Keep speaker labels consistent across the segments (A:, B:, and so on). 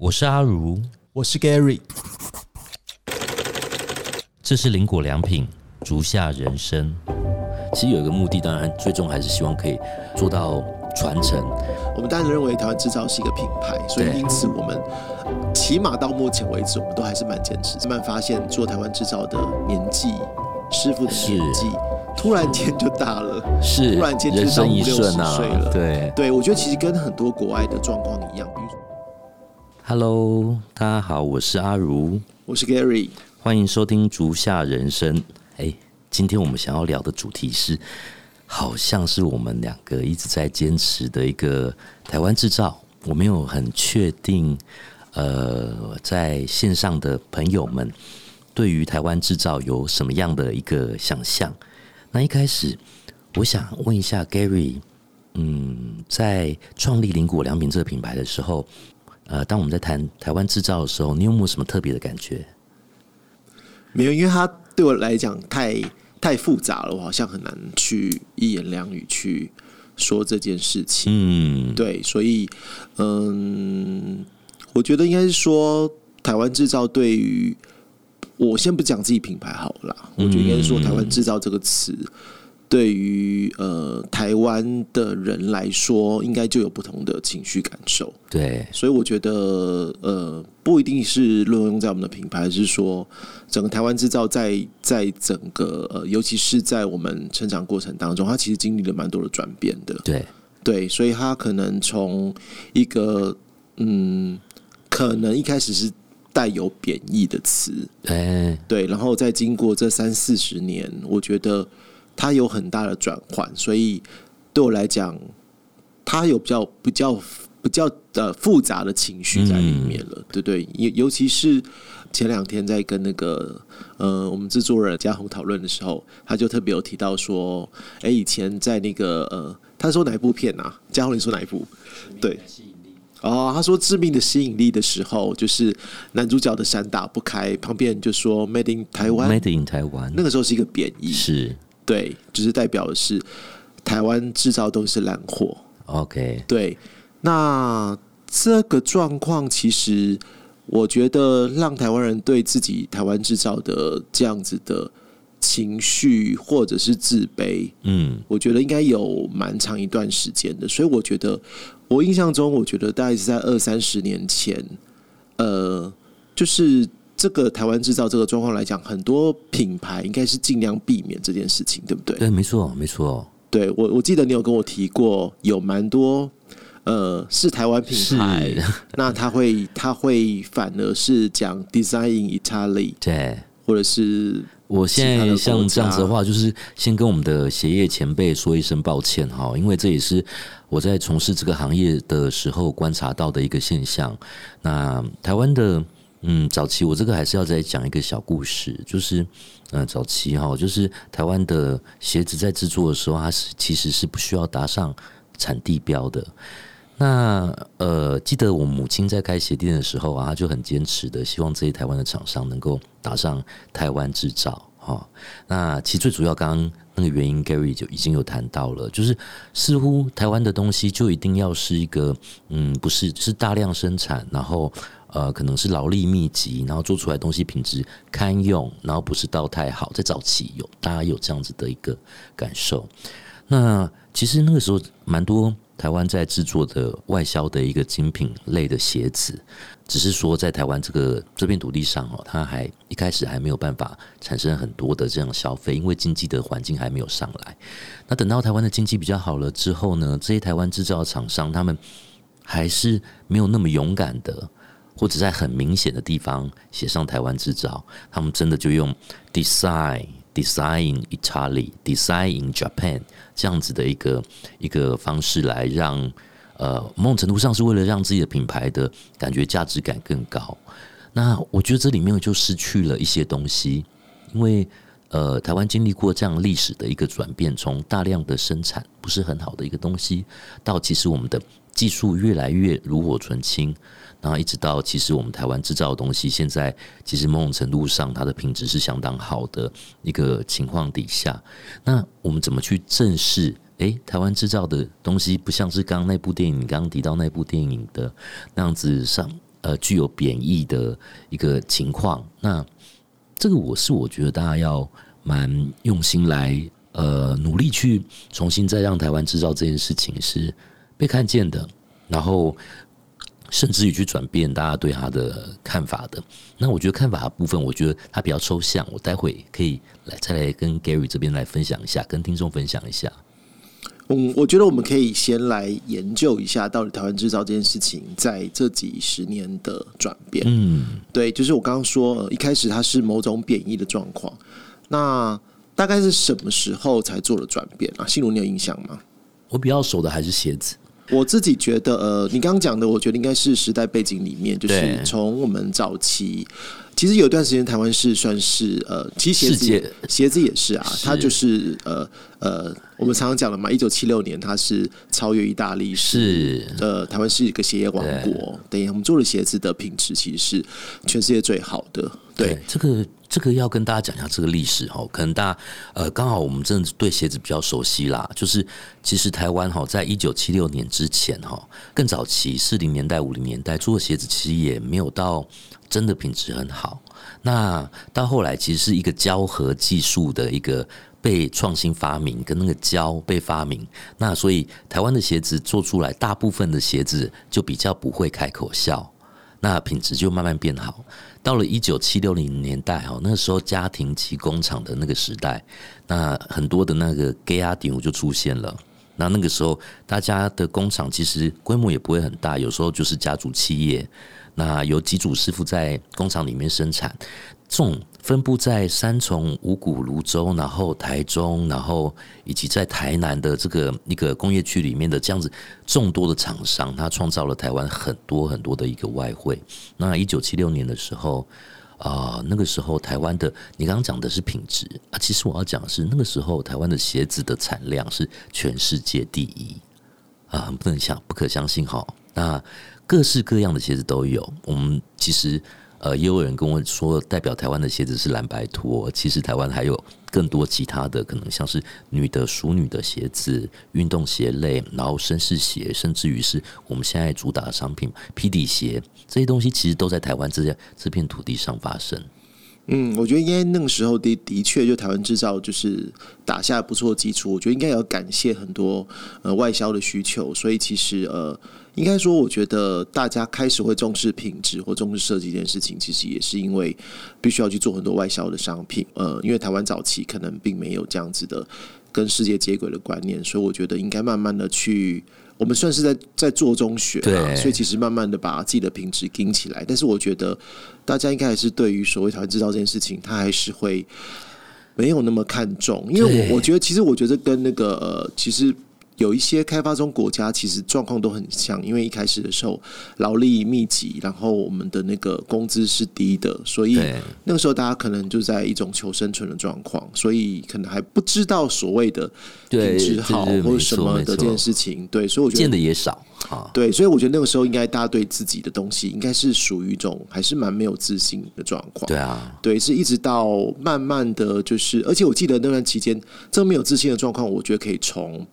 A: 我是阿如，
B: 我是 Gary，
A: 这是林果良品竹下人生。其实有一个目的，当然最终还是希望可以做到传承。
B: 我们当然认为台湾制造是一个品牌，所以因此我们起码到目前为止，我们都还是蛮坚持。慢慢发现做台湾制造的年纪，师傅的年纪突然间就大了，
A: 是
B: 突然间就
A: 人生一
B: 到五六十岁了，
A: 对
B: 对，我觉得其实跟很多国外的状况一样，比如说
A: ，Hello，大家好，我是阿如，
B: 我是 Gary，
A: 欢迎收听竹下人生。哎，今天我们想要聊的主题是，好像是我们两个一直在坚持的一个台湾制造。我没有很确定，呃，在线上的朋友们对于台湾制造有什么样的一个想象？那一开始，我想问一下 Gary，嗯，在创立林果良品这个品牌的时候，呃，当我们在谈台湾制造的时候，你有没有什么特别的感觉？
B: 没有，因为它对我来讲太太复杂了，我好像很难去一言两语去说这件事情。
A: 嗯，
B: 对，所以嗯，我觉得应该是说，台湾制造对于我先不讲自己品牌好了啦，我觉得应该是说，台湾制造这个词对于呃台湾的人来说，应该就有不同的情绪感受。
A: 对，
B: 所以我觉得，呃，不一定是论用在我们的品牌，而是说整个台湾制造在在整个呃，尤其是在我们成长过程当中，它其实经历了蛮多的转变的。
A: 对，
B: 对，所以它可能从一个嗯，可能一开始是带有贬义的词，
A: 哎，
B: 对，然后再经过这三四十年，我觉得它有很大的转换，所以对我来讲，它有比较比较比较呃复杂的情绪在里面了，对对，尤尤其是前两天在跟那个呃我们制作人嘉宏讨论的时候，他就特别有提到说，哎，以前在那个呃，他说哪一部片啊？嘉宏你说哪一部？对。哦，他说致命的吸引力的时候，就是男主角的伞打不开，旁边人就说 “Made in 台湾
A: Made in 台湾，
B: 那个时候是一个贬义，
A: 是
B: 对，就是代表的是台湾制造都是烂货。
A: OK，
B: 对，那这个状况其实我觉得让台湾人对自己台湾制造的这样子的情绪或者是自卑，
A: 嗯，
B: 我觉得应该有蛮长一段时间的，所以我觉得我印象中，我觉得大概是在二三十年前，呃，就是这个台湾制造这个状况来讲，很多品牌应该是尽量避免这件事情，对不对？
A: 对，没错，没错，
B: 对我我记得你有跟我提过，有蛮多呃是台湾品牌，那他会他会反而是讲 design in Italy，
A: 对。
B: 或者是
A: 我现在像这样子的
B: 家
A: 话，就是先跟我们的鞋业前辈说一声抱歉哈，因为这也是我在从事这个行业的时候观察到的一个现象。那台湾的嗯早期，我这个还是要再讲一个小故事，就是嗯、呃早期哈，就是台湾的鞋子在制作的时候，它是其实是不需要打上产地标的。那呃，记得我母亲在开鞋店的时候啊，她就很坚持的，希望这些台湾的厂商能够打上台湾制造哈、那其实最主要，刚刚那个原因，Gary 就已经有谈到了，就是似乎台湾的东西就一定要是一个嗯，不是是大量生产，然后呃，可能是劳力密集，然后做出来东西品质堪用，然后不是到太好，在早期有大家有这样子的一个感受。那其实那个时候蛮多台湾在制作的外销的一个精品类的鞋子，只是说在台湾这个这片土地上哦，它还一开始还没有办法产生很多的这样消费，因为经济的环境还没有上来。那等到台湾的经济比较好了之后呢，这些台湾制造厂商他们还是没有那么勇敢的。或者在很明显的地方写上台湾制造，他们真的就用 design design in Italy design in Japan 这样子的一个一个方式来让呃某种程度上是为了让自己的品牌的感觉价值感更高。那我觉得这里面就失去了一些东西，因为呃台湾经历过这样历史的一个转变，从大量的生产不是很好的一个东西，到其实我们的技术越来越炉火纯青。然后一直到其实我们台湾制造的东西，现在其实某种程度上它的品质是相当好的一个情况底下，那我们怎么去正视？诶，台湾制造的东西不像是刚刚那部电影，刚刚提到那部电影的那样子上呃具有贬义的一个情况。那这个我是我觉得大家要蛮用心来呃努力去重新再让台湾制造这件事情是被看见的，然后甚至于去转变大家对他的看法的。那我觉得看法的部分，我觉得它比较抽象，我待会可以来再来跟 Gary 这边来分享一下，跟听众分享一下。
B: 嗯，我觉得我们可以先来研究一下，到底台湾制造这件事情在这几十年的转变。
A: 嗯，
B: 对，就是我刚刚说，呃一开始它是某种贬义的状况，那大概是什么时候才做了转变啊？心如，你有印象吗？
A: 我比较熟的还是鞋子。
B: 我自己觉得，呃，你刚刚讲的，我觉得应该是时代背景里面，就是
A: 对。
B: 从我们早期，其实有一段时间台湾是算是呃，其实鞋子鞋子也是啊，
A: 是。
B: 它就是呃呃，我们常常讲的嘛，一九七六年它是超越意大利，
A: 是
B: 呃，台湾是一个鞋业王国，对，我们做的鞋子的品质其实是全世界最好的，对，
A: 这个这个要跟大家讲一下这个历史哈，可能大家呃刚好我们真的对鞋子比较熟悉啦，就是其实台湾哈在一九七六年之前哈，更早期四零年代五零年代做鞋子其实也没有到真的品质很好，那到后来其实是一个胶合技术的一个。被创新发明跟那个胶被发明，那所以台湾的鞋子做出来，大部分的鞋子就比较不会开口笑，那品质就慢慢变好。到了一九七六零年代哦，那时候家庭及工厂的那个时代，那很多的那个 gay 阿顶就出现了。那那个时候，大家的工厂其实规模也不会很大，有时候就是家族企业。那有几组师傅在工厂里面生产，这种分布在三重、五股、泸州，然后台中，然后以及在台南的这个一个工业区里面的这样子众多的厂商，它创造了台湾很多很多的一个外汇。那一九七六年的时候。啊、那个时候台湾的，你刚刚讲的是品质啊，其实我要讲的是那个时候台湾的鞋子的产量是全世界第一啊，不能想不可相信哈。那各式各样的鞋子都有，我们其实呃也有人跟我说，代表台湾的鞋子是蓝白拖，其实台湾还有更多其他的，可能像是女的淑女的鞋子、运动鞋类，然后绅士鞋，甚至于是我们现在主打的商品皮底鞋，这些东西其实都在台湾这些这片土地上发生。
B: 嗯，我觉得应该那个时候的的确，就台湾制造就是打下不错的基础。我觉得应该要感谢很多呃外销的需求，所以其实呃，应该说，我觉得大家开始会重视品质或重视设计这件事情，其实也是因为必须要去做很多外销的商品。呃，因为台湾早期可能并没有这样子的跟世界接轨的观念，所以我觉得应该慢慢的去。我们算是在在做中学啊，
A: 对
B: 所以其实慢慢的把自己的品质盯起来。但是我觉得大家应该还是对于所谓台湾制造这件事情，他还是会没有那么看重，因为我我觉得其实我觉得跟那个呃，其实。有一些开发中国家其实状况都很像，因为一开始的时候劳力密集，然后我们的那个工资是低的，所以那个时候大家可能就在一种求生存的状况，所以可能还不知道所谓的品质好或者什么的这件事情。对，所以我觉
A: 见
B: 得
A: 的也少啊。
B: 对，所以我觉得那个时候应该大家对自己的东西应该是属于一种还是蛮没有自信的状况。
A: 对啊，
B: 对，是一直到慢慢的就是，而且我记得那段期间，这没有自信的状况，我觉得可以从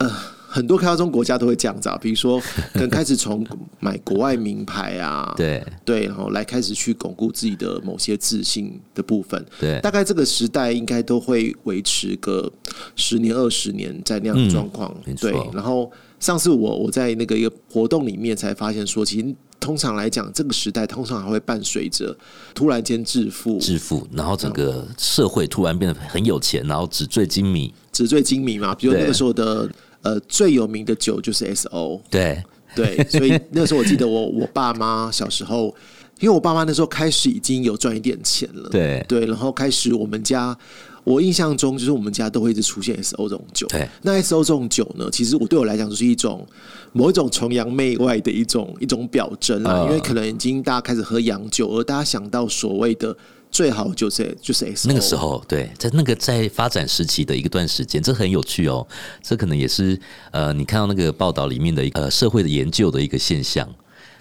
B: 呃很多开发中国家都会这样子啊，比如说 可能开始从买国外名牌啊，
A: 对
B: 对，然后来开始去巩固自己的某些自信的部分。
A: 对
B: 大概这个时代应该都会维持个十年二十年在那样的状况。
A: 嗯
B: 对，然后上次我我在那个一个活动里面才发现说，其实通常来讲，这个时代通常还会伴随着突然间致富、
A: 致富，然后整个社会突然变得很有钱，然后纸醉金迷。
B: 纸醉金迷嘛。比如那个时候的呃最有名的酒就是 S O，
A: 对。
B: 对，所以那个时候我记得我 我爸妈小时候，因为我爸妈那时候开始已经有赚一点钱了，
A: 对。
B: 对，然后开始我们家，我印象中就是我们家都会一直出现 S O 这种酒。
A: 对。
B: 那 S O 这种酒呢，其实我对我来讲就是一种某一种崇洋媚外的一种一种表征啦，
A: 嗯。
B: 因为可能已经大家开始喝洋酒，而大家想到所谓的最好就是就是 S
A: 那个时候，对，在那个在发展时期的一个段时间，这很有趣哦。这可能也是呃，你看到那个报道里面的一个呃社会的研究的一个现象。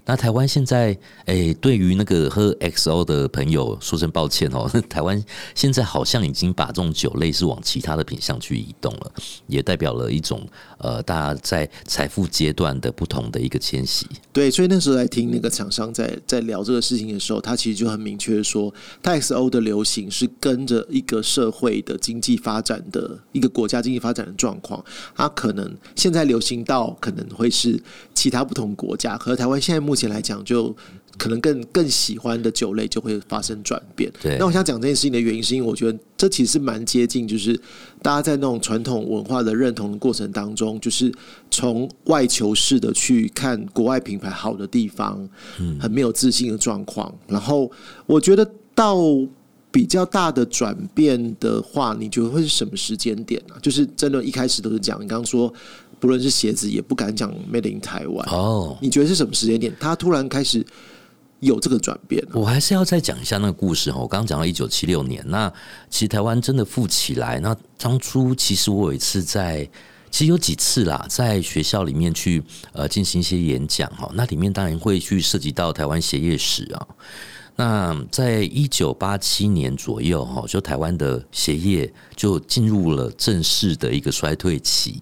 A: 那台湾现在，诶，对于那个喝 XO 的朋友说声抱歉哦。台湾现在好像已经把这种酒类是往其他的品相去移动了，也代表了一种呃，大家在财富阶段的不同的一个迁徙。
B: 对，所以那时候在听那个厂商在在聊这个事情的时候，他其实就很明确说，他 XO 的流行是跟着一个社会的经济发展的一个国家经济发展的状况，它可能现在流行到可能会是其他不同国家，可是台湾现在目前来讲，就可能更更喜欢的酒类就会发生转变。
A: 对，
B: 那我想讲这件事情的原因，是因为我觉得这其实蛮接近，就是大家在那种传统文化的认同的过程当中，就是从外求式的去看国外品牌好的地方，嗯，很没有自信的状况。然后我觉得到比较大的转变的话，你觉得会是什么时间点呢？就是真的，一开始都是讲你刚刚说。不论是鞋子，也不敢讲 Made in 台湾。哦，你觉得是什么时间点？他突然开始有这个转变？
A: 我还是要再讲一下那个故事哈。我刚刚讲到一九七六年，那其实台湾真的富起来。那当初其实我有一次在，其实有几次啦，在学校里面去呃进行一些演讲哈。那里面当然会去涉及到台湾鞋业史啊。那在一九八七年左右哈，就台湾的鞋业就进入了正式的一个衰退期。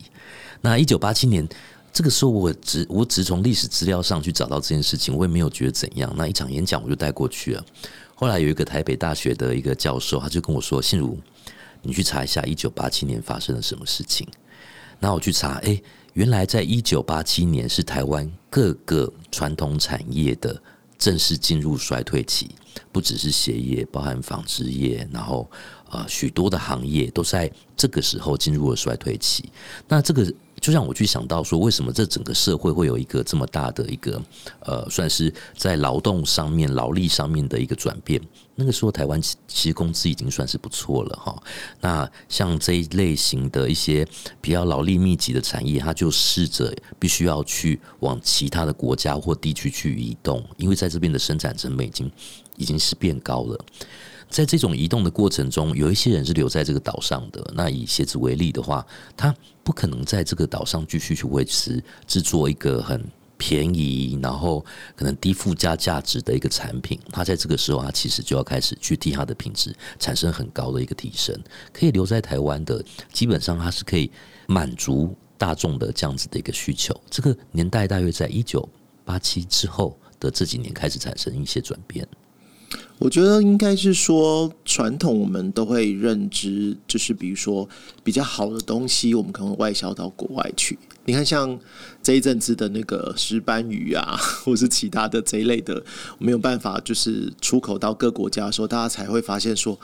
A: 那一九八七年这个时候，我只我只从历史资料上去找到这件事情，我也没有觉得怎样。那一场演讲我就带过去了。后来有一个台北大学的一个教授，他就跟我说：“信如，你去查一下一九八七年发生了什么事情。”那我去查，哎，原来在一九八七年是台湾各个传统产业的正式进入衰退期，不只是鞋业，包含纺织业，然后。啊，许多的行业都在这个时候进入了衰退期。那这个就让我去想到说，为什么这整个社会会有一个这么大的一个呃，算是在劳动上面、劳力上面的一个转变？那个时候，台湾其实工资已经算是不错了哈。那像这一类型的一些比较劳力密集的产业，它就试着必须要去往其他的国家或地区去移动，因为在这边的生产成本已经已经是变高了。在这种移动的过程中，有一些人是留在这个岛上的。那以鞋子为例的话，他不可能在这个岛上继续去维持制作一个很便宜，然后可能低附加价值的一个产品。他在这个时候，他其实就要开始去替他的品质产生很高的一个提升。可以留在台湾的，基本上它是可以满足大众的这样子的一个需求。这个年代大约在一九八七之后的这几年开始产生一些转变。
B: 我觉得应该是说，传统我们都会认知，就是比如说比较好的东西，我们可能外销到国外去。你看，像这一阵子的那个石斑鱼啊，或是其他的这一类的，没有办法就是出口到各国家的时候，大家才会发现说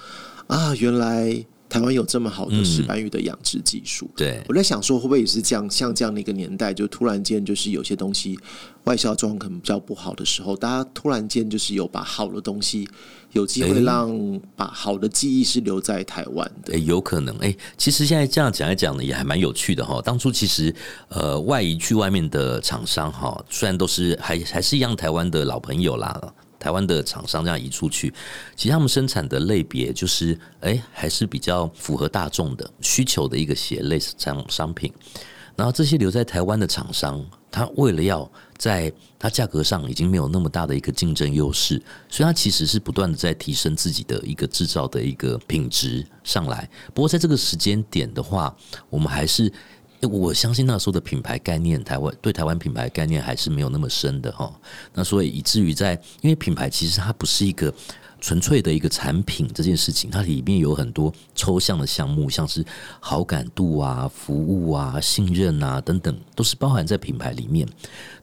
B: 啊，原来。台湾有这么好的石斑鱼的养殖技术，
A: 对
B: 我在想说，会不会也是这样？像这样的一个年代，就突然间就是有些东西外销状况可能比较不好的时候，大家突然间就是有把好的东西有机会让把好的记忆是留在台湾的，
A: 有可能。哎，其实现在这样讲一讲呢，也还蛮有趣的哈。当初其实呃，外移去外面的厂商哈，虽然都是还还是一样台湾的老朋友啦。台湾的厂商这样移出去，其实他们生产的类别就是，哎，还是比较符合大众的需求的一个鞋类这样商品。然后这些留在台湾的厂商，他为了要在它价格上已经没有那么大的一个竞争优势，所以它其实是不断的在提升自己的一个制造的一个品质上来。不过在这个时间点的话，我们还是。我相信那时候的品牌概念，台湾对台湾品牌概念还是没有那么深的哈。那所以以至于在，因为品牌其实它不是一个纯粹的一个产品这件事情，它里面有很多抽象的项目，像是好感度啊、服务啊、信任啊等等，都是包含在品牌里面。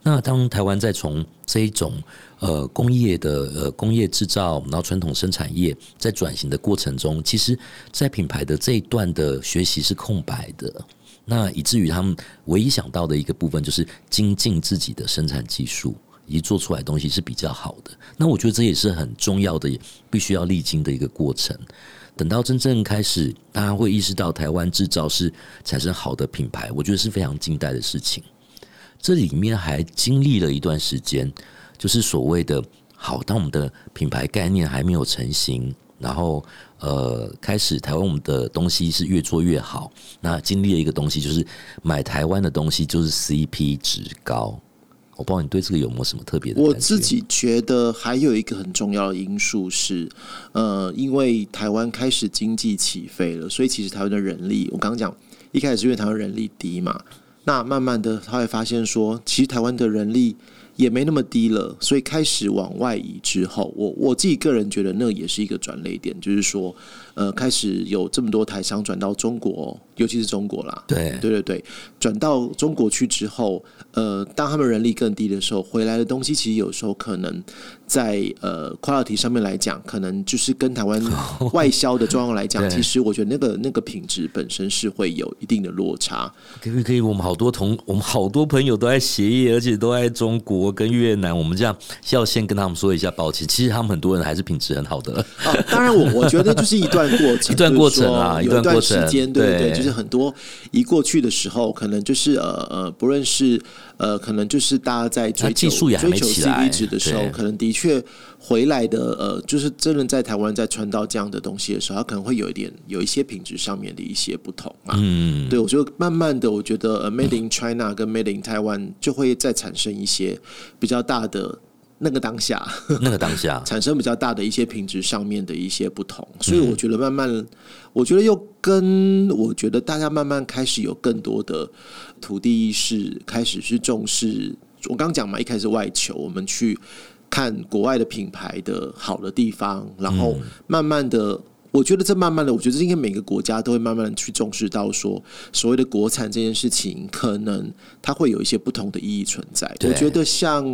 A: 那当台湾在从这一种呃工业的呃工业制造，然后传统生产业在转型的过程中，其实在品牌的这一段的学习是空白的。那以至于他们唯一想到的一个部分，就是精进自己的生产技术，以及做出来东西是比较好的。那我觉得这也是很重要的，必须要历经的一个过程。等到真正开始，大家会意识到台湾制造是产生好的品牌，我觉得是非常近代的事情。这里面还经历了一段时间，就是所谓的好，当我们的品牌概念还没有成型。然后，呃，开始台湾我们的东西是越做越好。那经历了一个东西，就是买台湾的东西就是 CP 值高。我不知道你对这个有没有什么特别的？
B: 我自己觉得还有一个很重要的因素是，呃，因为台湾开始经济起飞了，所以其实台湾的人力，我刚刚讲一开始因为台湾人力低嘛，那慢慢的他会发现说，其实台湾的人力。也没那么低了，所以开始往外移之后，我我自己个人觉得那也是一个转捩点，就是说，呃，开始有这么多台商转到中国，尤其是中国啦，
A: 对
B: 对对对，转到中国去之后，呃，当他们人力更低的时候，回来的东西其实有时候可能在呃 quality 上面来讲，可能就是跟台湾 外销的状况来讲，其实我觉得那个那个品质本身是会有一定的落差。
A: 可以可以，我们好多同我们好多朋友都在协议，而且都在中国。跟越南，我们这样要先跟他们说一下抱歉。其实他们很多人还是品质很好的。
B: 当然，我我觉得就是一段过程，
A: 一段过程啊，
B: 一
A: 段
B: 时间，对对，就是很多一过去的时候，可能就是呃呃，不论是呃，可能就是大家在追求追求 CP 值的时候，可能的确回来的呃，就是真的在台湾在穿到这样的东西的时候，他可能会有一点有一些品质上面的一些不同啊。嗯，对我就慢慢的，我觉得 Made in China 跟 Made in Taiwan 就会再产生一些。比较大的 那个当下，
A: 那个当下
B: 产生比较大的一些品质上面的一些不同，所以我觉得慢慢，我觉得又跟我觉得大家慢慢开始有更多的土地意识，开始是重视。我刚讲嘛，一开始外求，我们去看国外的品牌的好的地方，然后慢慢的。我觉得这慢慢的，我觉得应该每个国家都会慢慢的去重视到说，所谓的国产这件事情，可能它会有一些不同的意义存在。我觉得像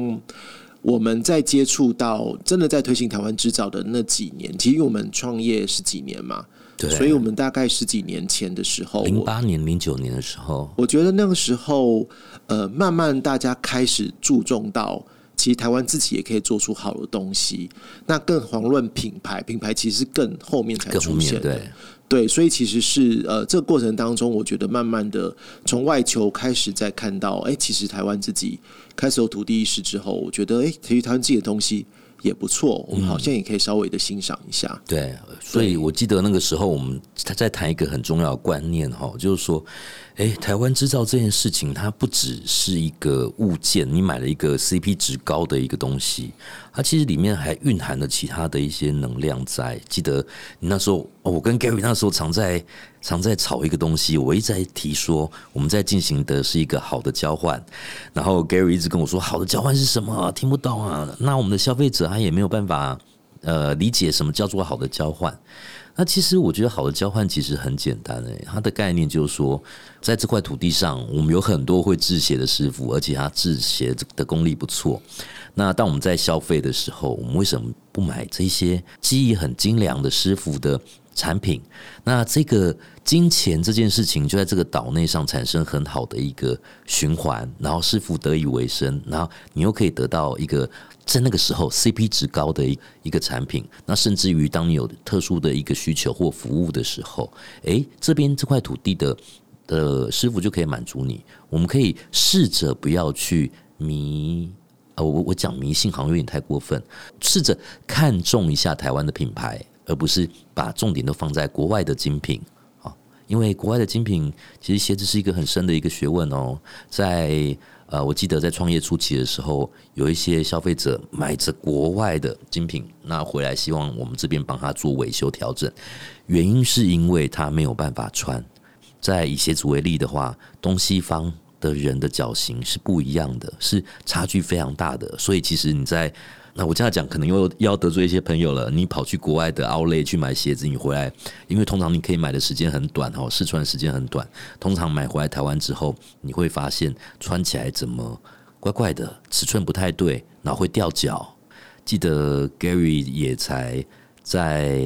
B: 我们在接触到真的在推行台湾制造的那几年，其实我们创业十几年嘛，
A: 对，
B: 所以我们大概十几年前的时候，
A: 零八年、零九年的时候，
B: 我觉得那个时候，呃，慢慢大家开始注重到。其实台湾自己也可以做出好的东西，那更遑论品牌，品牌其实更后面才出现的，对，对所以其实是呃，这个过程当中，我觉得慢慢的从外求开始，在看到，哎，其实台湾自己开始有土地意识之后，我觉得，哎，其实台湾自己的东西也不错，我们好像也可以稍微的欣赏一下。
A: 对，所以我记得那个时候，我们他在谈一个很重要的观念哈，就是说。哎，台湾制造这件事情，它不只是一个物件，你买了一个 CP 值高的一个东西，它其实里面还蕴含了其他的一些能量在。记得你那时候，我跟 Gary 那时候常在常在炒一个东西，我一直在提说我们在进行的是一个好的交换，然后 Gary 一直跟我说好的交换是什么，听不懂啊。那我们的消费者他也没有办法呃理解什么叫做好的交换。那其实我觉得好的交换其实很简单诶，它的概念就是说，在这块土地上，我们有很多会制鞋的师傅，而且他制鞋的功力不错。那当我们在消费的时候，我们为什么不买这些技艺很精良的师傅的产品？那这个金钱这件事情就在这个岛内上产生很好的一个循环，然后师傅得以为生，然后你又可以得到一个。在那个时候，CP 值高的一一个产品，那甚至于当你有特殊的一个需求或服务的时候，诶，这边这块土地的的师傅就可以满足你。我们可以试着不要去迷，呃，我我讲迷信好像有点太过分，试着看重一下台湾的品牌，而不是把重点都放在国外的精品啊，因为国外的精品其实鞋子是一个很深的一个学问哦，在。呃，我记得在创业初期的时候，有一些消费者买着国外的精品，那回来希望我们这边帮他做维修调整，原因是因为他没有办法穿。在以鞋子为例的话，东西方的人的脚型是不一样的，是差距非常大的，所以其实你在。那我这样讲，可能又要得罪一些朋友了。你跑去国外的奥莱去买鞋子，你回来，因为通常你可以买的时间很短哦，试穿时间很短。通常买回来台湾之后，你会发现穿起来怎么怪怪的，尺寸不太对，然后会掉脚。记得 Gary 也才在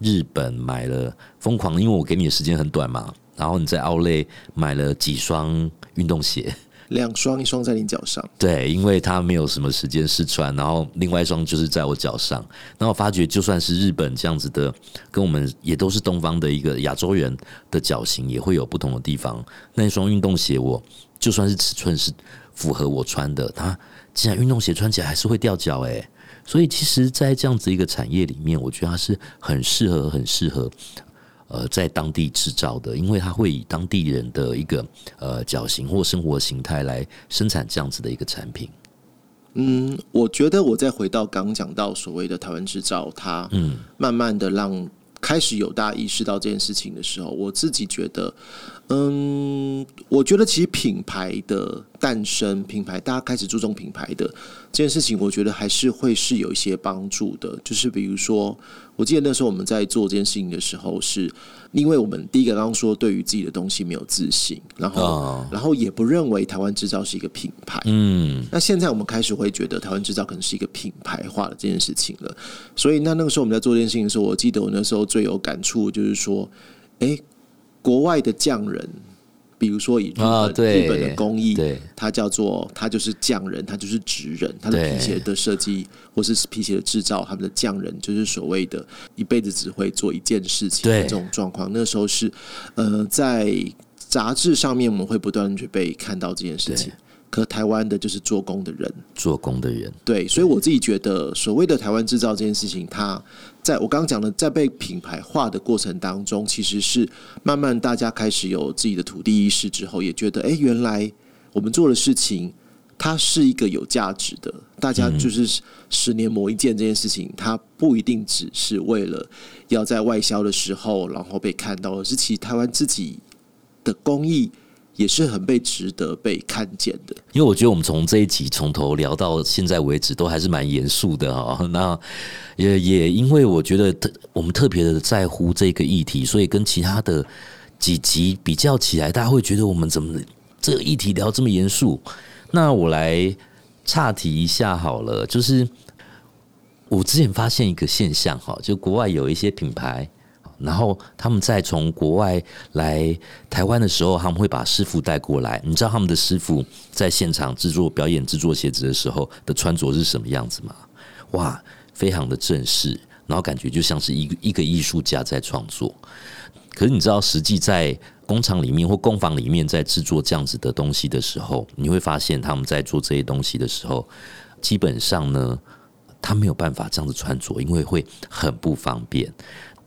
A: 日本买了疯狂，因为我给你的时间很短嘛，然后你在奥莱买了几双运动鞋。
B: 两双，一双在你脚上。
A: 对，因为他没有什么时间试穿，然后另外一双就是在我脚上。那我发觉，就算是日本这样子的，跟我们也都是东方的一个亚洲人的脚型，也会有不同的地方。那一双运动鞋，我就算是尺寸是符合我穿的，它既然运动鞋穿起来还是会掉脚诶。所以其实，在这样子一个产业里面，我觉得它是很适合、很适合呃在当地制造的，因为它会以当地人的一个呃脚型或生活形态来生产这样子的一个产品。
B: 嗯，我觉得我再回到刚讲到所谓的台湾制造，它
A: 嗯
B: 慢慢的让开始有大家意识到这件事情的时候，我自己觉得，嗯，我觉得其实品牌的诞生，品牌大家开始注重品牌的这件事情，我觉得还是会是有一些帮助的。就是比如说，我记得那时候我们在做这件事情的时候，是因为我们第一个刚刚说对于自己的东西没有自信，然后、
A: 哦
B: 然后也不认为台湾制造是一个品牌，
A: 嗯。
B: 那现在我们开始会觉得台湾制造可能是一个品牌化的这件事情了，所以那那个时候我们在做这件事情的时候，我记得我那时候最有感触就是说，诶，国外的匠人，比如说以日本、日本的工艺，它叫做它就是匠人，它就是职人，它的皮鞋的设计或是皮鞋的制造，他们的匠人就是所谓的一辈子只会做一件事情的这种状况。那时候是呃在杂志上面我们会不断去被看到这件事情。可台湾的就是做工的人，
A: 做工的人，
B: 对，所以我自己觉得，所谓的台湾制造这件事情，它在我刚刚讲的，在被品牌化的过程当中，其实是慢慢大家开始有自己的土地意识之后，也觉得，哎，原来我们做的事情，它是一个有价值的。大家就是十年磨一剑这件事情，它不一定只是为了要在外销的时候，然后被看到，是其实台湾自己的工艺也是很被值得被看见的。
A: 因为我觉得我们从这一集从头聊到现在为止，都还是蛮严肃的哈、那也也因为我觉得特我们特别的在乎这个议题，所以跟其他的几集比较起来，大家会觉得我们怎么这个议题聊这么严肃？那我来岔题一下好了，就是我之前发现一个现象哈，就国外有一些品牌。然后他们在从国外来台湾的时候，他们会把师傅带过来。你知道他们的师傅在现场制作表演、制作鞋子的时候的穿着是什么样子吗？哇，非常的正式，然后感觉就像是一个一个艺术家在创作。可是你知道，实际在工厂里面或工坊里面在制作这样子的东西的时候，你会发现他们在做这些东西的时候，基本上呢，他没有办法这样子穿着，因为会很不方便。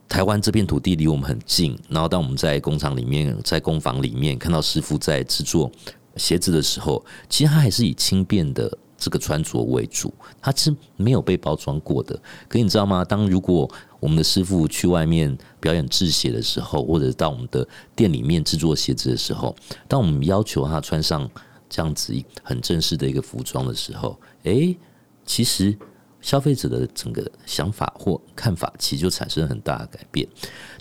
A: 台湾这片土地离我们很近，然后当我们在工厂里面、在工坊里面看到师傅在制作鞋子的时候，其实他还是以轻便的这个穿着为主，它是没有被包装过的。可你知道吗？当如果我们的师傅去外面表演制鞋的时候，或者到我们的店里面制作鞋子的时候，当我们要求他穿上这样子很正式的一个服装的时候，诶，其实。消费者的整个想法或看法，其实就产生了很大的改变。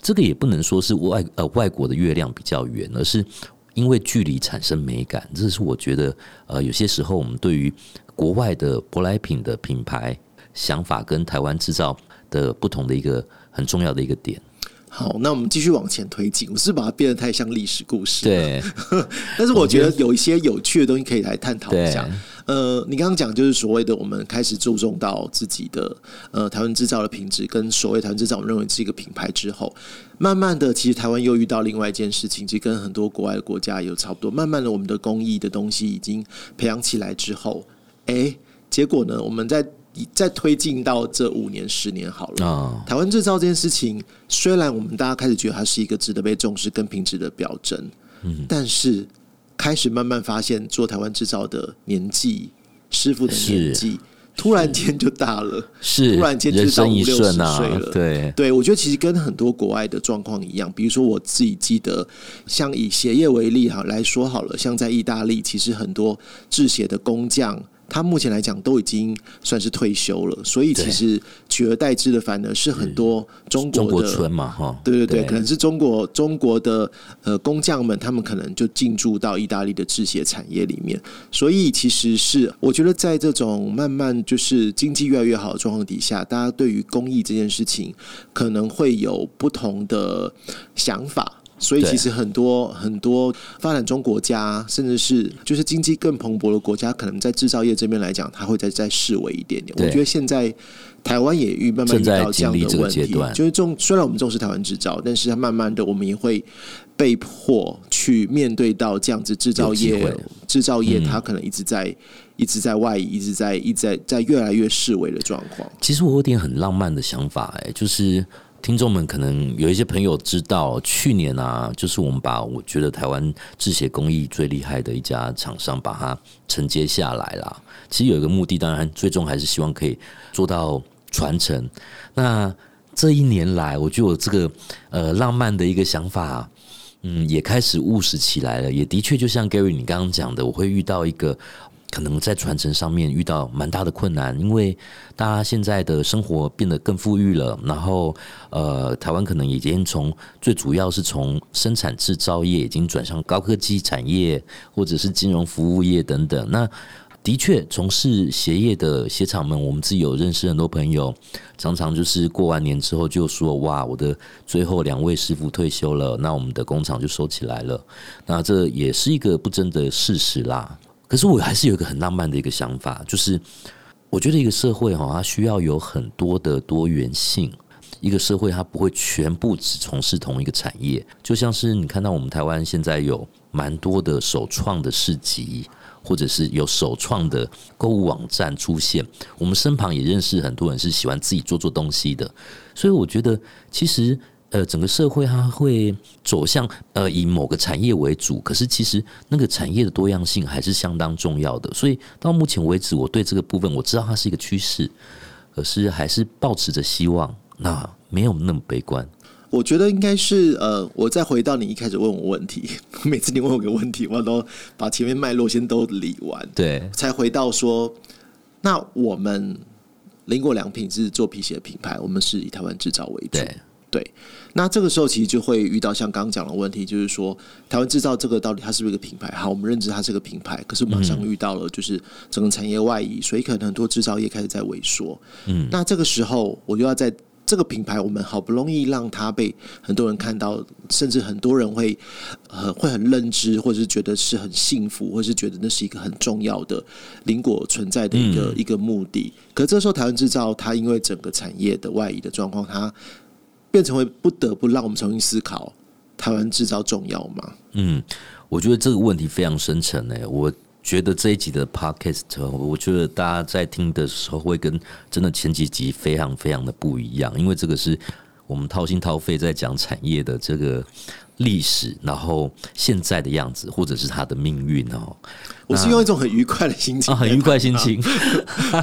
A: 这个也不能说是外呃外国的月亮比较圆，而是因为距离产生美感。这是我觉得呃有些时候我们对于国外的舶来品的品牌想法跟台湾制造的不同的一个很重要的一个点。
B: 好，那我们继续往前推进。我是把它变得太像历史故事，。
A: 对
B: 但是我觉得有一些有趣的东西可以来探讨一下。呃，你刚刚讲就是所谓的我们开始注重到自己的呃台湾制造的品质，跟所谓台湾制造我们认为是一个品牌之后，慢慢的其实台湾又遇到另外一件事情，其实跟很多国外的国家也有差不多。慢慢的，我们的工艺的东西已经培养起来之后，哎，结果呢，我们在再推进到这五年、十年好了。
A: 啊，
B: 台湾制造这件事情，虽然我们大家开始觉得它是一个值得被重视跟品质的表征，嗯，但是开始慢慢发现，做台湾制造的年纪，师傅的年纪，突然间就大了，
A: 是。
B: 突然间就到五六十岁了，
A: 对。
B: 对，我觉得其实跟很多国外的状况一样，比如说我自己记得，像以鞋业为例哈来说好了，像在意大利，其实很多制鞋的工匠。他目前来讲都已经算是退休了，所以其实取而代之的反而是很多中国
A: 中国
B: 的
A: 村嘛哈，
B: 对对对，可能是中国中国的呃工匠们，他们可能就进驻到意大利的制鞋产业里面，所以其实是我觉得在这种慢慢就是经济越来越好的状况底下，大家对于工艺这件事情可能会有不同的想法。所以其实很多很多发展中国家，甚至是就是经济更蓬勃的国家，可能在制造业这边来讲，它会再再示威一点点。我觉得现在台湾也遇慢慢遇到这样的问题，就是重虽然我们重视台湾制造，但是它慢慢的我们也会被迫去面对到这样子制造业，制造业它可能一直在、一直在外移，一直在一直在在越来越示威的状况。
A: 其实我有点很浪漫的想法、哎，就是听众们可能有一些朋友知道，去年啊，就是我们把我觉得台湾制鞋工艺最厉害的一家厂商把它承接下来了。其实有一个目的，当然最终还是希望可以做到传承。那这一年来，我觉得我这个呃浪漫的一个想法，嗯，也开始务实起来了。也的确，就像 Gary 你刚刚讲的，我会遇到一个。可能在传承上面遇到蛮大的困难，因为大家现在的生活变得更富裕了，然后呃，台湾可能已经从最主要是从生产制造业已经转向高科技产业，或者是金融服务业等等。那的确，从事鞋业的鞋厂们，我们自己有认识很多朋友，常常就是过完年之后就说：“哇，我的最后两位师傅退休了，那我们的工厂就收起来了。”那这也是一个不争的事实啦。可是我还是有一个很浪漫的一个想法，就是我觉得一个社会哈，它需要有很多的多元性。一个社会它不会全部只从事同一个产业，就像是你看到我们台湾现在有蛮多的首创的市集，或者是有首创的购物网站出现。我们身旁也认识很多人是喜欢自己做做东西的，所以我觉得其实。呃，整个社会它会走向呃以某个产业为主，可是其实那个产业的多样性还是相当重要的。所以到目前为止，我对这个部分我知道它是一个趋势，可是还是保持着希望，那没有那么悲观。
B: 我觉得应该是呃，我再回到你一开始问我问题，每次你问我个问题，我都把前面脉络先都理完，
A: 对，
B: 才回到说，那我们林果良品是做皮鞋的品牌，我们是以台湾制造为主。对，那这个时候其实就会遇到像刚刚讲的问题，就是说台湾制造这个到底它是不是一个品牌？好，我们认知它是个品牌，可是马上遇到了就是整个产业外移，所以可能很多制造业开始在萎缩。嗯，那这个时候我就要在这个品牌，我们好不容易让它被很多人看到，甚至很多人会呃会很认知，或者是觉得是很幸福，或是觉得那是一个很重要的邻果存在的一个一个目的。可这时候台湾制造它因为整个产业的外移的状况，它变成会不得不让我们重新思考台湾制造重要吗？
A: 嗯，我觉得这个问题非常深沉诶。我觉得这一集的 podcast，我觉得大家在听的时候会跟真的前几集非常非常的不一样，因为这个是我们掏心掏肺在讲产业的这个历史，然后现在的样子，或者是它的命运哦。
B: 我是用一种很愉快的心情，
A: 很愉快心情。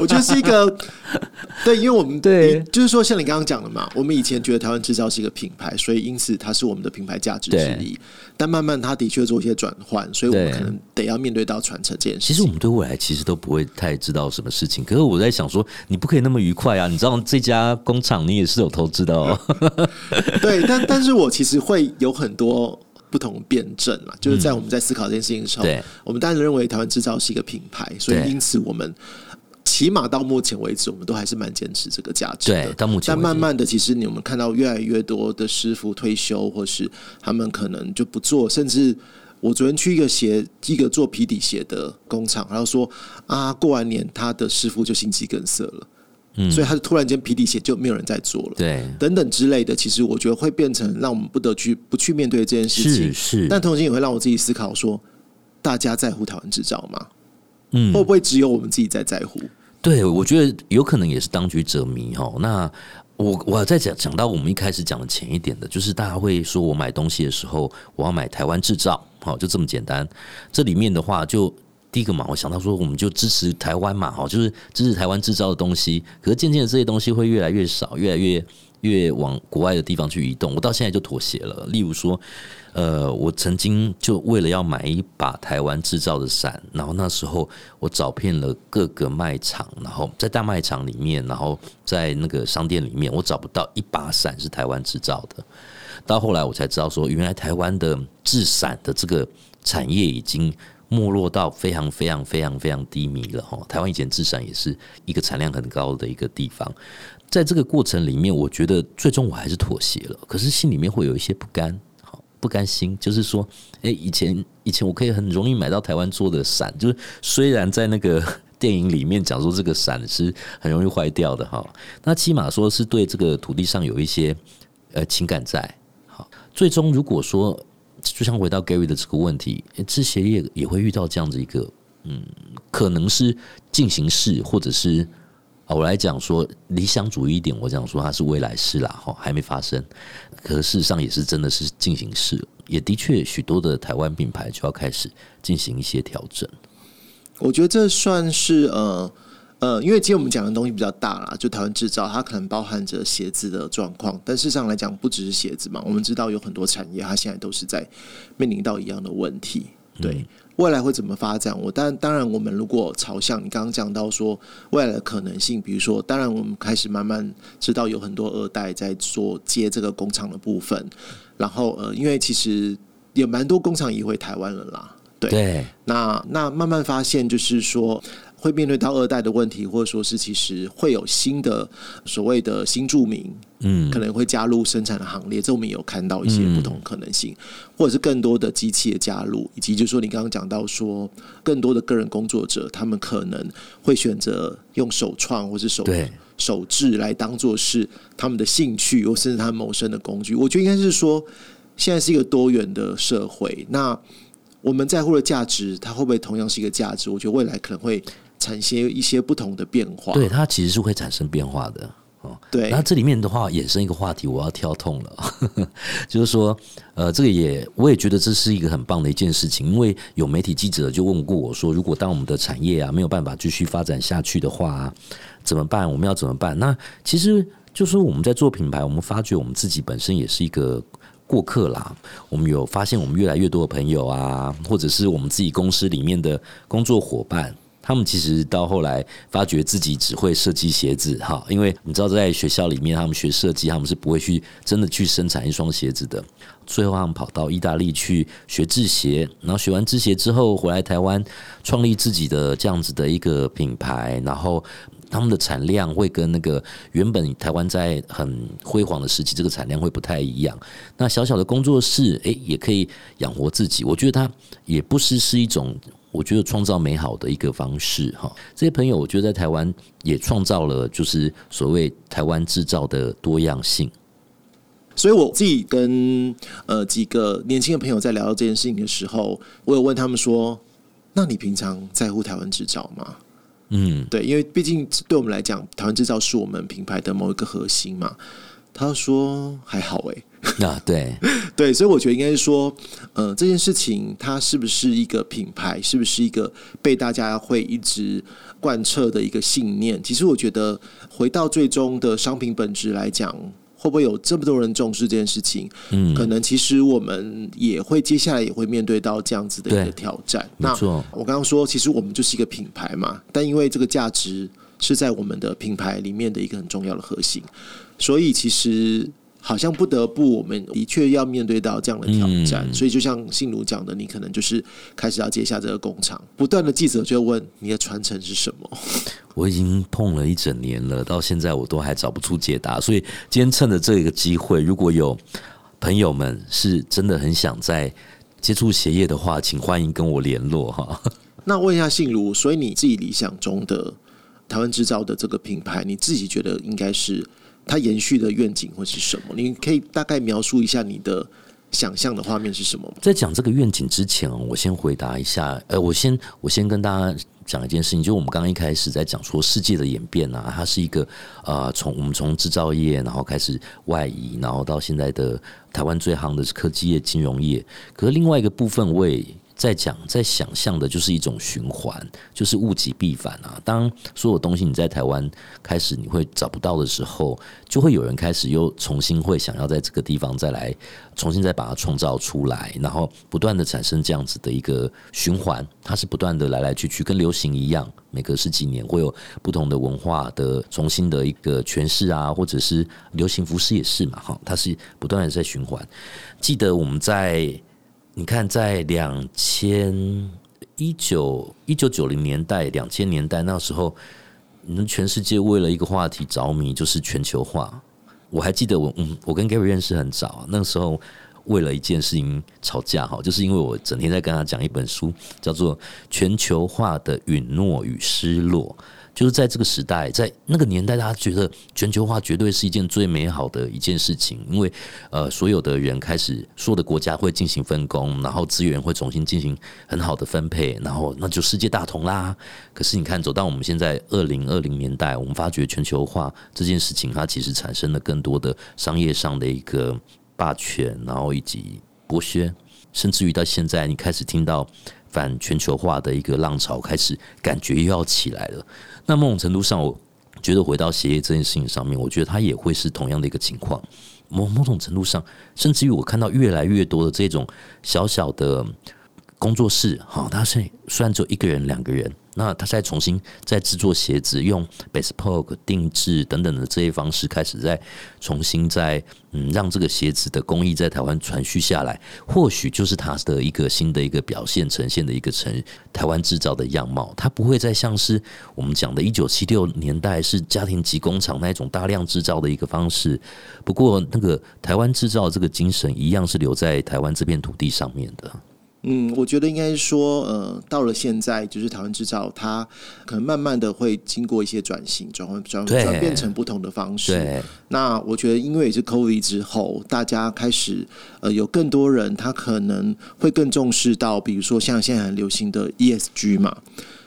B: 我觉得是一个 对，因为我们
A: 对，
B: 就是说像你刚刚讲的嘛，我们以前觉得台湾制造是一个品牌，所以因此它是我们的品牌价值之一。但慢慢它的确做一些转换，所以我们可能得要面对到传承这件事。
A: 其实我们对未来其实都不会太知道什么事情。可是我在想说，你不可以那么愉快啊！你知道这家工厂你也是有投资的哦。
B: 对，但但是我其实会有很多。不同辩证嘛，就是在我们在思考这件事情的时候，我们当然认为台湾制造是一个品牌，所以因此我们起码到目前为止，我们都还是蛮坚持这个价值的。
A: 到目前，
B: 但慢慢的，其实你们看到越来越多的师傅退休，或是他们可能就不做，甚至我昨天去一个鞋一个做皮底鞋的工厂，然后说啊，过完年他的师傅就心肌梗塞了。所以，他突然间皮底鞋就没有人在做了，
A: 对，
B: 等等之类的，其实我觉得会变成让我们不得去不去面对这件事情。
A: 是是，
B: 但同时也会让我自己思考说，大家在乎台湾制造吗？嗯，会不会只有我们自己在在乎？
A: 对，我觉得有可能也是当局者迷哈。那我我在讲讲到我们一开始讲的前一点的，就是大家会说我买东西的时候，我要买台湾制造，好，就这么简单。这里面的话就。第一个嘛，我想到说，我们就支持台湾嘛，哈，就是支持台湾制造的东西。可是渐渐的，这些东西会越来越少，越来越越往国外的地方去移动。我到现在就妥协了。例如说，呃，我曾经就为了要买一把台湾制造的伞，然后那时候我找遍了各个卖场，然后在大卖场里面，然后在那个商店里面，我找不到一把伞是台湾制造的。到后来我才知道说，原来台湾的制伞的这个产业已经。没落到非常非常非常非常低迷了哈。台湾以前自产也是一个产量很高的一个地方，在这个过程里面，我觉得最终我还是妥协了。可是心里面会有一些不甘，好不甘心，就是说，诶，以前以前我可以很容易买到台湾做的伞，就是虽然在那个电影里面讲说这个伞是很容易坏掉的哈，那起码说是对这个土地上有一些呃情感在。好，最终如果说。就像回到 Gary 的这个问题，制鞋业也会遇到这样子一个，嗯，可能是进行式，或者是啊，我来讲说理想主义一点，我讲说它是未来式啦，哈，还没发生，可事实上也是真的是进行式，也的确许多的台湾品牌就要开始进行一些调整。
B: 我觉得这算是呃呃，因为今天我们讲的东西比较大啦，就台湾制造，它可能包含着鞋子的状况，但事实上来讲，不只是鞋子嘛，我们知道有很多产业，它现在都是在面临到一样的问题，对。未来会怎么发展？我当当然，我们如果朝向你刚刚讲到说未来的可能性，比如说，当然我们开始慢慢知道有很多二代在做接这个工厂的部分，然后呃，因为其实也蛮多工厂移回台湾了啦，对，那那慢慢发现就是说。会面对到二代的问题，或者说是其实会有新的所谓的新住民，嗯，可能会加入生产的行列。这我们也有看到一些不同可能性，或者是更多的机器的加入，以及就是说你刚刚讲到说，更多的个人工作者，他们可能会选择用手创或是手手制来当做是他们的兴趣，或甚至他们谋生的工具。我觉得应该是说，现在是一个多元的社会。那我们在乎的价值，它会不会同样是一个价值？我觉得未来可能会。产生一些不同的变化，
A: 对它其实是会产生变化的哦。
B: 对，
A: 那这里面的话衍生一个话题，我要跳痛了，就是说，呃，这个也我也觉得这是一个很棒的一件事情，因为有媒体记者就问过我说，如果当我们的产业啊没有办法继续发展下去的话，怎么办？我们要怎么办？那其实就说我们在做品牌，我们发觉我们自己本身也是一个过客啦。我们有发现，我们越来越多的朋友啊，或者是我们自己公司里面的工作伙伴。他们其实到后来发觉自己只会设计鞋子哈，因为你知道在学校里面他们学设计，他们是不会去真的去生产一双鞋子的。最后他们跑到意大利去学制鞋，然后学完制鞋之后回来台湾创立自己的这样子的一个品牌，然后他们的产量会跟那个原本台湾在很辉煌的时期这个产量会不太一样。那小小的工作室诶，也可以养活自己，我觉得它也不是是一种。我觉得创造美好的一个方式哈，这些朋友我觉得在台湾也创造了就是所谓台湾制造的多样性。
B: 所以我自己跟呃几个年轻的朋友在聊到这件事情的时候，我有问他们说：“那你平常在乎台湾制造吗？”嗯，对，因为毕竟对我们来讲，台湾制造是我们品牌的某一个核心嘛。他说：“还好哎。”
A: 啊，对
B: 对，所以我觉得应该是说，呃，这件事情它是不是一个品牌，是不是一个被大家会一直贯彻的一个信念？其实我觉得，回到最终的商品本质来讲，会不会有这么多人重视这件事情？嗯，可能其实我们也会接下来也会面对到这样子的一个挑战。
A: 那
B: 我刚刚说，其实我们就是一个品牌嘛，但因为这个价值是在我们的品牌里面的一个很重要的核心，所以其实。好像不得不，我们的确要面对到这样的挑战，所以就像信如讲的，你可能就是开始要接下这个工厂。不断的记者就问你的传承是什么？
A: 我已经碰了一整年了，到现在我都还找不出解答。所以今天趁着这个机会，如果有朋友们是真的很想在接触鞋业的话，请欢迎跟我联络哈。
B: 那问一下信如，所以你自己理想中的台湾制造的这个品牌，你自己觉得应该是？它延续的愿景会是什么？你可以大概描述一下你的想象的画面是什么？
A: 在讲这个愿景之前，我先回答一下。呃，我先我先跟大家讲一件事情，就我们刚刚一开始在讲说世界的演变啊，它是一个呃，从我们从制造业，然后开始外移，然后到现在的台湾最行的是科技业、金融业。可是另外一个部分，我也。在讲，在想象的就是一种循环，就是物极必反啊。当所有东西你在台湾开始你会找不到的时候，就会有人开始又重新会想要在这个地方再来重新再把它创造出来，然后不断的产生这样子的一个循环。它是不断的来来去去，跟流行一样，每隔十几年会有不同的文化的重新的一个诠释啊，或者是流行服饰也是嘛，哈，它是不断的在循环。记得我们在。你看，在两千一九一九九零年代、两千年代那时候，你们全世界为了一个话题着迷，就是全球化。我还记得我，嗯，我跟 Gary 认识很早，那个时候为了一件事情吵架，哈，就是因为我整天在跟他讲一本书，叫做《全球化的允诺与失落》。就是在这个时代，在那个年代，大家觉得全球化绝对是一件最美好的一件事情，因为呃，所有的人开始，所有的国家会进行分工，然后资源会重新进行很好的分配，然后那就世界大同啦。可是你看，走到我们现在二零二零年代，我们发觉全球化这件事情，它其实产生了更多的商业上的一个霸权，然后以及剥削，甚至于到现在，你开始听到反全球化的一个浪潮开始，感觉又要起来了。那某种程度上，我觉得回到鞋业这件事情上面，我觉得它也会是同样的一个情况。某某种程度上，甚至于我看到越来越多的这种小小的工作室，哈，它是虽然只有一个人、两个人。那他再重新再制作鞋子，用 bespoke 定制等等的这些方式，开始在重新再嗯让这个鞋子的工艺在台湾传续下来，或许就是它的一个新的一个表现呈现的一个成台湾制造的样貌。它不会再像是我们讲的一九七六年代是家庭级工厂那一种大量制造的一个方式。不过，那个台湾制造这个精神一样是留在台湾这片土地上面的。
B: 嗯，我觉得应该是说，呃，到了现在，就是台湾制造，它可能慢慢的会经过一些转型，转换转转变成不同的方式。那我觉得，因为也是 COVID 之后，大家开始呃，有更多人他可能会更重视到，比如说像现在很流行的 ESG 嘛。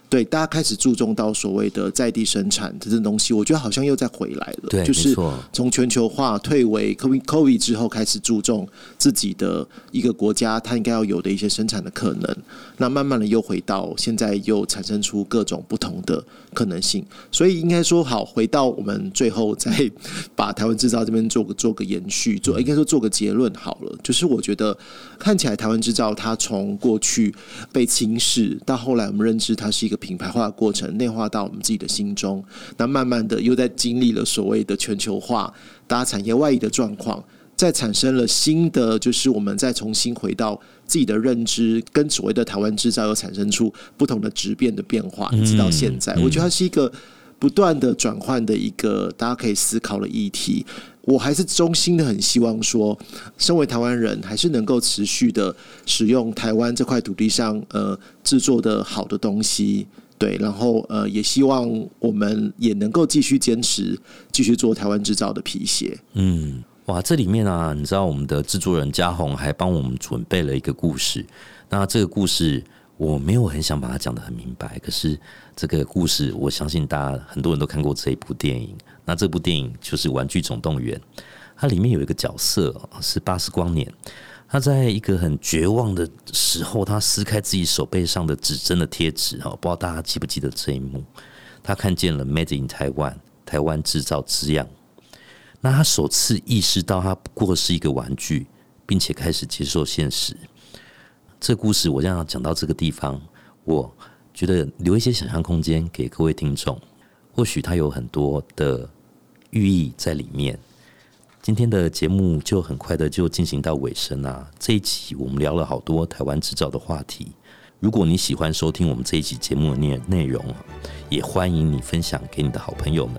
B: 对，大家开始注重到所谓的在地生产这种东西，我觉得好像又再回来了。
A: 对，
B: 就是从全球化退为 COVID COVID 之后，开始注重自己的一个国家它应该要有的一些生产的可能。那慢慢的又回到现在，又产生出各种不同的可能性。所以应该说，好，回到我们最后再 把台湾制造这边做个做个延续，做应该说做个结论好了。就是我觉得看起来台湾制造它从过去被轻视，到后来我们认知它是一个。品牌化的过程内化到我们自己的心中，那慢慢的又在经历了所谓的全球化、大家产业外移的状况，再产生了新的，就是我们再重新回到自己的认知，跟所谓的台湾制造又产生出不同的质变的变化，一直到现在，我觉得它是一个不断的转换的一个大家可以思考的议题。我还是衷心的很希望说，身为台湾人，还是能够持续的使用台湾这块土地上呃制作的好的东西，对，然后呃也希望我们也能够继续坚持，继续做台湾制造的皮鞋。
A: 嗯，哇，这里面啊，你知道我们的制作人嘉宏还帮我们准备了一个故事，那这个故事。我没有很想把它讲的很明白，可是这个故事，我相信大家很多人都看过这一部电影。那这部电影就是《玩具总动员》，它里面有一个角色是巴斯光年，他在一个很绝望的时候，他撕开自己手背上的指针的贴纸哈，不知道大家记不记得这一幕？他看见了 “Made in Taiwan” 台湾制造字样，那他首次意识到他不过是一个玩具，并且开始接受现实。这故事我这样讲到这个地方，我觉得留一些想象空间给各位听众，或许它有很多的寓意在里面。今天的节目就很快的就进行到尾声啊！这一集我们聊了好多台湾制造的话题。如果你喜欢收听我们这一集节目的内内容，也欢迎你分享给你的好朋友们。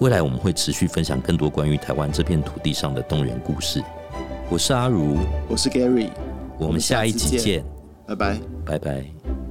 A: 未来我们会持续分享更多关于台湾这片土地上的动人故事。我是阿如，
B: 我是 Gary。
A: 我们下一集见，
B: 拜拜，
A: 拜拜。